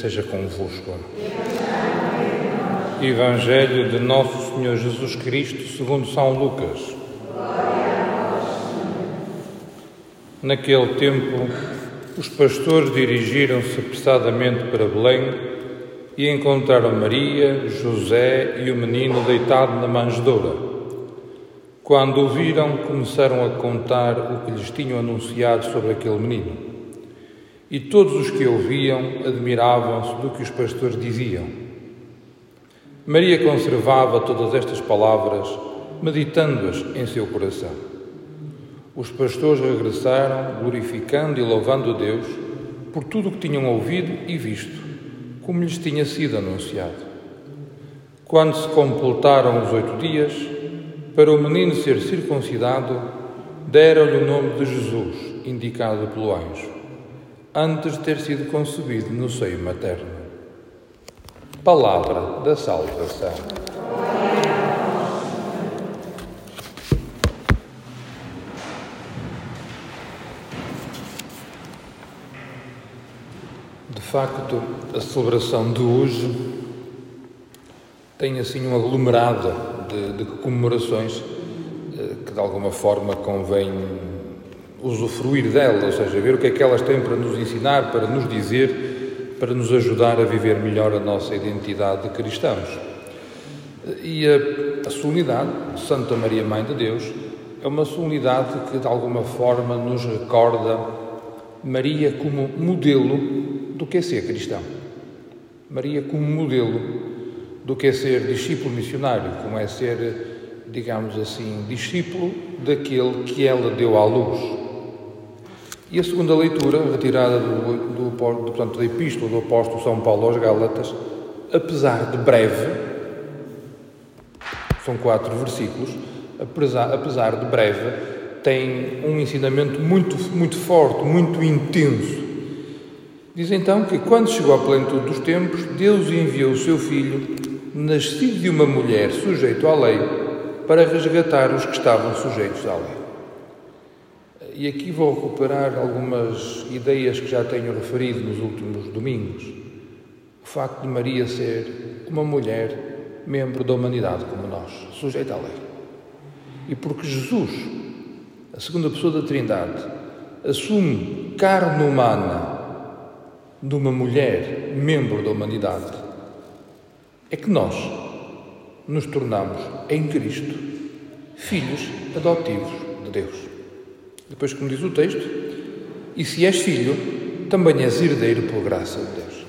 Esteja convosco. Evangelho de Nosso Senhor Jesus Cristo, segundo São Lucas. Naquele tempo, os pastores dirigiram-se apressadamente para Belém e encontraram Maria, José e o menino deitado na manjedoura. Quando o viram, começaram a contar o que lhes tinham anunciado sobre aquele menino. E todos os que ouviam admiravam-se do que os pastores diziam. Maria conservava todas estas palavras, meditando-as em seu coração. Os pastores regressaram, glorificando e louvando a Deus por tudo o que tinham ouvido e visto, como lhes tinha sido anunciado. Quando se completaram os oito dias, para o menino ser circuncidado, deram-lhe o nome de Jesus, indicado pelo anjo antes de ter sido concebido no seio materno. Palavra da salvação. De facto, a celebração de hoje tem assim um aglomerado de, de comemorações eh, que de alguma forma convém usufruir dela, ou seja, ver o que é que elas têm para nos ensinar, para nos dizer, para nos ajudar a viver melhor a nossa identidade de cristãos. E a, a solenidade de Santa Maria Mãe de Deus é uma solenidade que de alguma forma nos recorda Maria como modelo do que é ser cristão. Maria como modelo do que é ser discípulo missionário, como é ser, digamos assim, discípulo daquele que ela deu à luz. E a segunda leitura, retirada do, do, do, portanto, da Epístola do Apóstolo São Paulo aos Gálatas, apesar de breve, são quatro versículos, apesar, apesar de breve, tem um ensinamento muito, muito forte, muito intenso. Diz então que quando chegou à plenitude dos tempos, Deus enviou o seu Filho, nascido de uma mulher sujeito à lei, para resgatar os que estavam sujeitos à lei. E aqui vou recuperar algumas ideias que já tenho referido nos últimos domingos. O facto de Maria ser uma mulher, membro da humanidade como nós, sujeita à lei. E porque Jesus, a segunda pessoa da Trindade, assume carne humana de uma mulher, membro da humanidade, é que nós nos tornamos, em Cristo, filhos adotivos de Deus. Depois, como diz o texto, e se és filho, também és herdeiro por graça de Deus.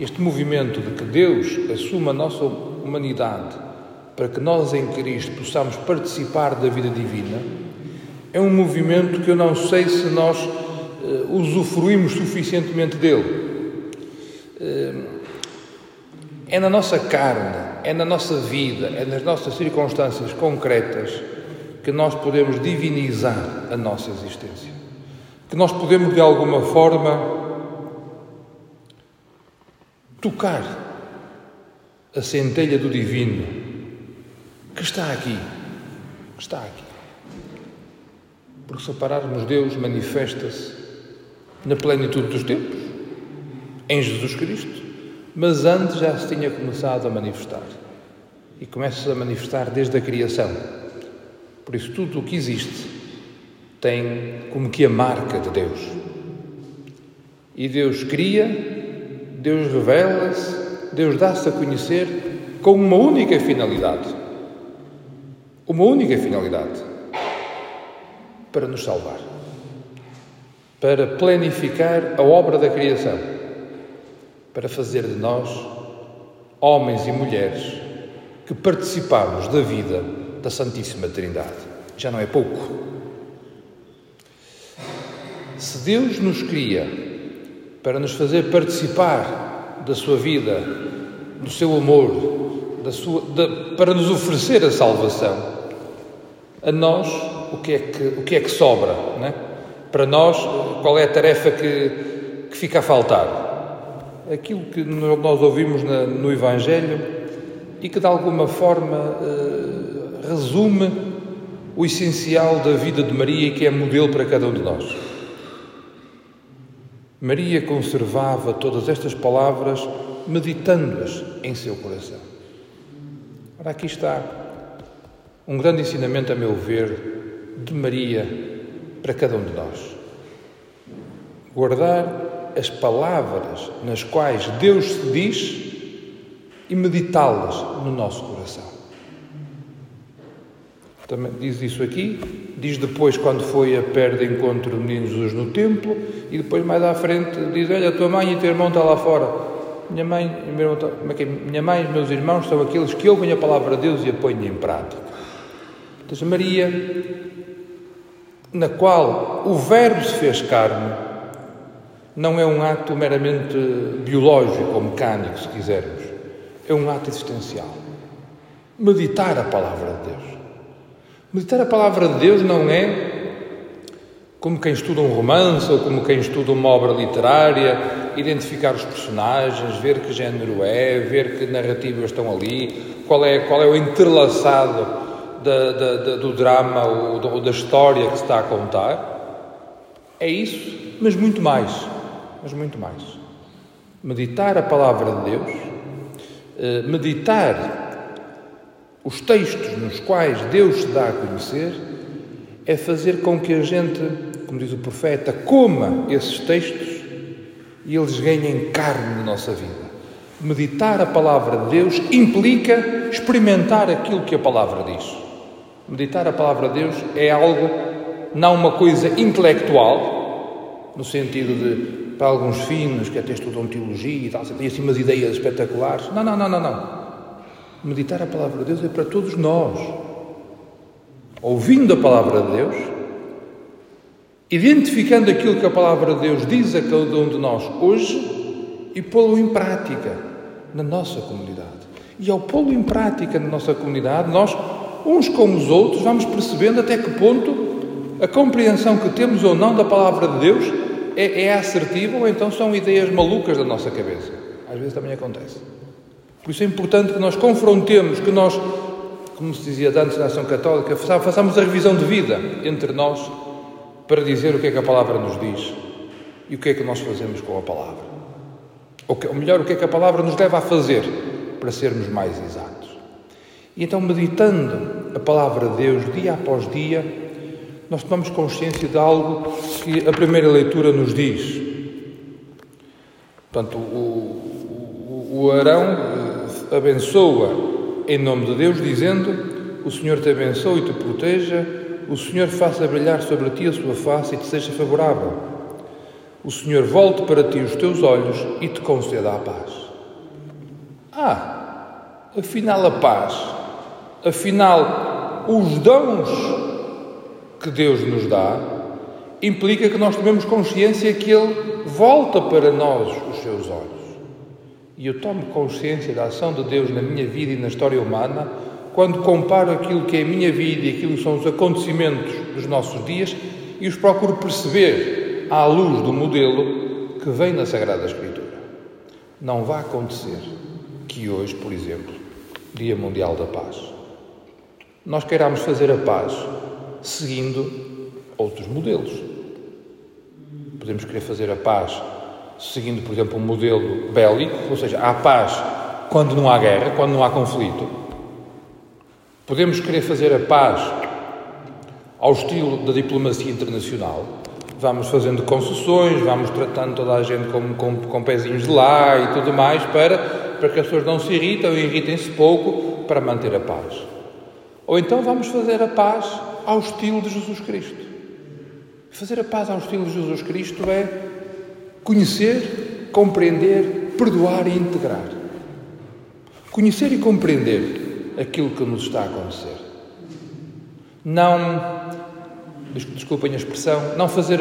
Este movimento de que Deus assuma a nossa humanidade para que nós em Cristo possamos participar da vida divina é um movimento que eu não sei se nós uh, usufruímos suficientemente dele. Uh, é na nossa carne, é na nossa vida, é nas nossas circunstâncias concretas que nós podemos divinizar a nossa existência. Que nós podemos, de alguma forma, tocar a centelha do divino que está aqui. Que está aqui. Porque se pararmos, Deus manifesta-se na plenitude dos tempos, em Jesus Cristo, mas antes já se tinha começado a manifestar. E começa a manifestar desde a criação por isso, tudo o que existe tem como que a marca de Deus. E Deus cria, Deus revela-se, Deus dá-se a conhecer com uma única finalidade. Uma única finalidade: para nos salvar, para planificar a obra da criação, para fazer de nós homens e mulheres que participamos da vida da Santíssima Trindade. Já não é pouco. Se Deus nos cria para nos fazer participar da sua vida, do seu amor, da sua, para nos oferecer a salvação, a nós o que é que, o que, é que sobra? Não é? Para nós, qual é a tarefa que, que fica a faltar? Aquilo que nós ouvimos na, no Evangelho e que de alguma forma eh, resume o essencial da vida de Maria e que é modelo para cada um de nós. Maria conservava todas estas palavras, meditando-as em seu coração. Ora, aqui está um grande ensinamento, a meu ver, de Maria para cada um de nós. Guardar as palavras nas quais Deus se diz e meditá-las no nosso coração. Também diz isso aqui, diz depois quando foi a pé de encontro do menino Jesus no templo, e depois mais à frente diz: Olha, a tua mãe e o teu irmão estão lá fora. Minha mãe, meu irmão, é minha mãe e meus irmãos são aqueles que ouvem a palavra de Deus e a põem em prática. Então, Maria, na qual o Verbo se fez carne, não é um ato meramente biológico ou mecânico, se quisermos. É um ato existencial. Meditar a palavra de Deus. Meditar a palavra de Deus não é como quem estuda um romance ou como quem estuda uma obra literária, identificar os personagens, ver que género é, ver que narrativas estão ali, qual é, qual é o entrelaçado da, da, da, do drama ou, ou da história que se está a contar. É isso, mas muito mais. Mas muito mais. Meditar a palavra de Deus, eh, meditar os textos nos quais Deus se dá a conhecer é fazer com que a gente, como diz o profeta, coma esses textos e eles ganhem carne na nossa vida. Meditar a palavra de Deus implica experimentar aquilo que a palavra diz. Meditar a palavra de Deus é algo, não uma coisa intelectual, no sentido de, para alguns finos que até estudam teologia e tal, têm assim umas ideias espetaculares. Não, não, não, não, não. Meditar a palavra de Deus é para todos nós. Ouvindo a palavra de Deus, identificando aquilo que a palavra de Deus diz a cada um de nós hoje e pô-lo em prática na nossa comunidade. E ao pô-lo em prática na nossa comunidade, nós, uns com os outros, vamos percebendo até que ponto a compreensão que temos ou não da palavra de Deus é, é assertiva ou então são ideias malucas da nossa cabeça. Às vezes também acontece. Por isso é importante que nós confrontemos, que nós, como se dizia antes na ação católica, façamos a revisão de vida entre nós para dizer o que é que a palavra nos diz e o que é que nós fazemos com a palavra. Ou, melhor, o que é que a palavra nos leva a fazer para sermos mais exatos. E então, meditando a palavra de Deus dia após dia, nós tomamos consciência de algo que a primeira leitura nos diz. Portanto, o, o, o Arão abençoa em nome de Deus, dizendo: O Senhor te abençoe e te proteja, o Senhor faça brilhar sobre ti a sua face e te seja favorável. O Senhor volte para ti os teus olhos e te conceda a paz. Ah, afinal a paz, afinal os dons que Deus nos dá, implica que nós tomemos consciência que Ele volta para nós os seus olhos e eu tomo consciência da ação de Deus na minha vida e na história humana quando comparo aquilo que é a minha vida e aquilo que são os acontecimentos dos nossos dias e os procuro perceber à luz do modelo que vem na Sagrada Escritura. Não vai acontecer que hoje, por exemplo, Dia Mundial da Paz, nós queiramos fazer a paz seguindo outros modelos. Podemos querer fazer a paz seguindo, por exemplo, um modelo bélico, ou seja, há paz quando não há guerra, quando não há conflito. Podemos querer fazer a paz ao estilo da diplomacia internacional. Vamos fazendo concessões, vamos tratando toda a gente com, com, com pezinhos de lá e tudo mais para, para que as pessoas não se irritem ou irritem-se pouco para manter a paz. Ou então vamos fazer a paz ao estilo de Jesus Cristo. Fazer a paz ao estilo de Jesus Cristo é Conhecer, compreender, perdoar e integrar. Conhecer e compreender aquilo que nos está a acontecer. Não, desculpem a expressão, não fazer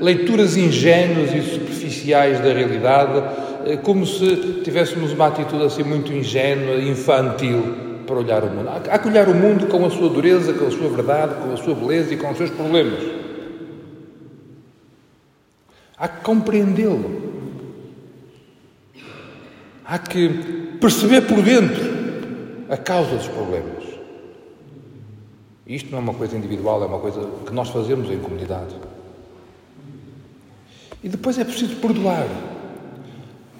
leituras ingênuas e superficiais da realidade, eh, como se tivéssemos uma atitude assim muito ingênua, infantil para olhar o mundo. Há que olhar o mundo com a sua dureza, com a sua verdade, com a sua beleza e com os seus problemas. Há que compreendê-lo. Há que perceber por dentro a causa dos problemas. Isto não é uma coisa individual, é uma coisa que nós fazemos em comunidade. E depois é preciso perdoar.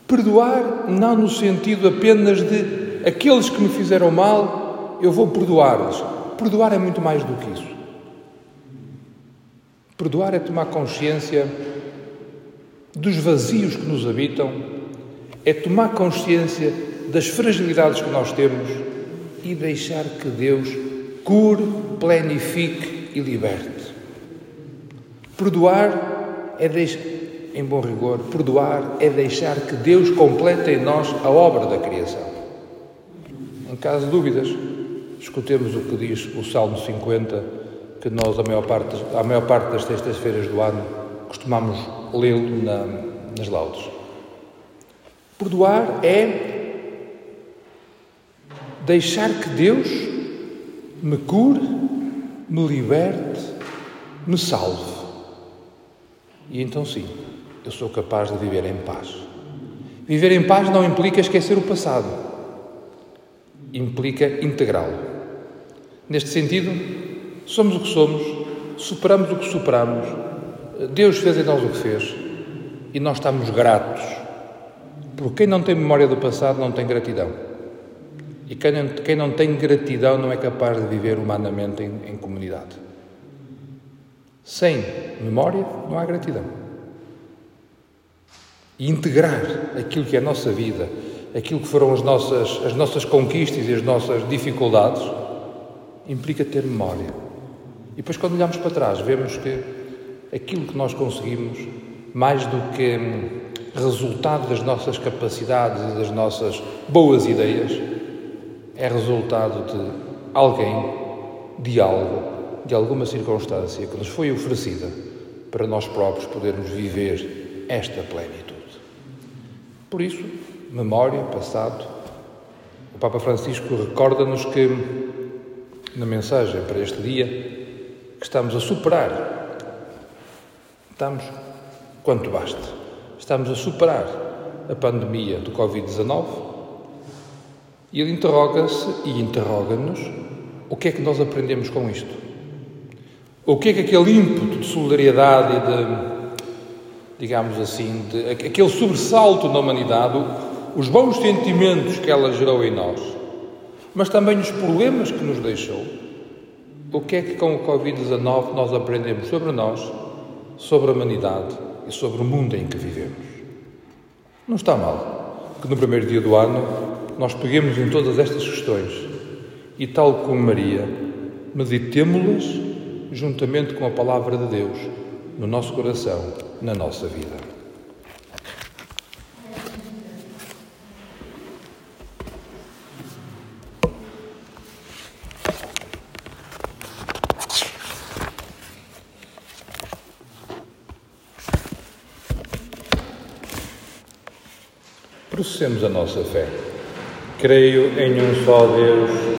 Perdoar não no sentido apenas de aqueles que me fizeram mal, eu vou perdoá-los. Perdoar é muito mais do que isso. Perdoar é tomar consciência dos vazios que nos habitam, é tomar consciência das fragilidades que nós temos e deixar que Deus cure, planifique e liberte. Perdoar é deixar, em bom rigor, perdoar é deixar que Deus complete em nós a obra da criação. Em caso de dúvidas, escutemos o que diz o Salmo 50, que nós, a maior parte, a maior parte das sextas-feiras do ano, costumamos lê-lo na, nas laudes. Perdoar é deixar que Deus me cure, me liberte, me salve. E então sim, eu sou capaz de viver em paz. Viver em paz não implica esquecer o passado, implica integrá-lo. Neste sentido, somos o que somos, superamos o que superamos, Deus fez em nós o que fez e nós estamos gratos. Porque quem não tem memória do passado não tem gratidão. E quem não, quem não tem gratidão não é capaz de viver humanamente em, em comunidade. Sem memória não há gratidão. E integrar aquilo que é a nossa vida, aquilo que foram as nossas, as nossas conquistas e as nossas dificuldades, implica ter memória. E depois, quando olhamos para trás, vemos que aquilo que nós conseguimos, mais do que resultado das nossas capacidades e das nossas boas ideias, é resultado de alguém, de algo, de alguma circunstância que nos foi oferecida para nós próprios podermos viver esta plenitude. Por isso, memória, passado, o Papa Francisco recorda-nos que, na mensagem para este dia, que estamos a superar Estamos quanto basta. Estamos a superar a pandemia do Covid-19 e ele interroga-se e interroga-nos o que é que nós aprendemos com isto. O que é que aquele ímpeto de solidariedade e de, digamos assim, de, aquele sobressalto na humanidade, os bons sentimentos que ela gerou em nós, mas também os problemas que nos deixou, o que é que com o Covid-19 nós aprendemos sobre nós sobre a humanidade e sobre o mundo em que vivemos. Não está mal que no primeiro dia do ano nós peguemos em todas estas questões e, tal como Maria, meditemo-las juntamente com a palavra de Deus no nosso coração, na nossa vida. Processemos a nossa fé. Creio em um só Deus,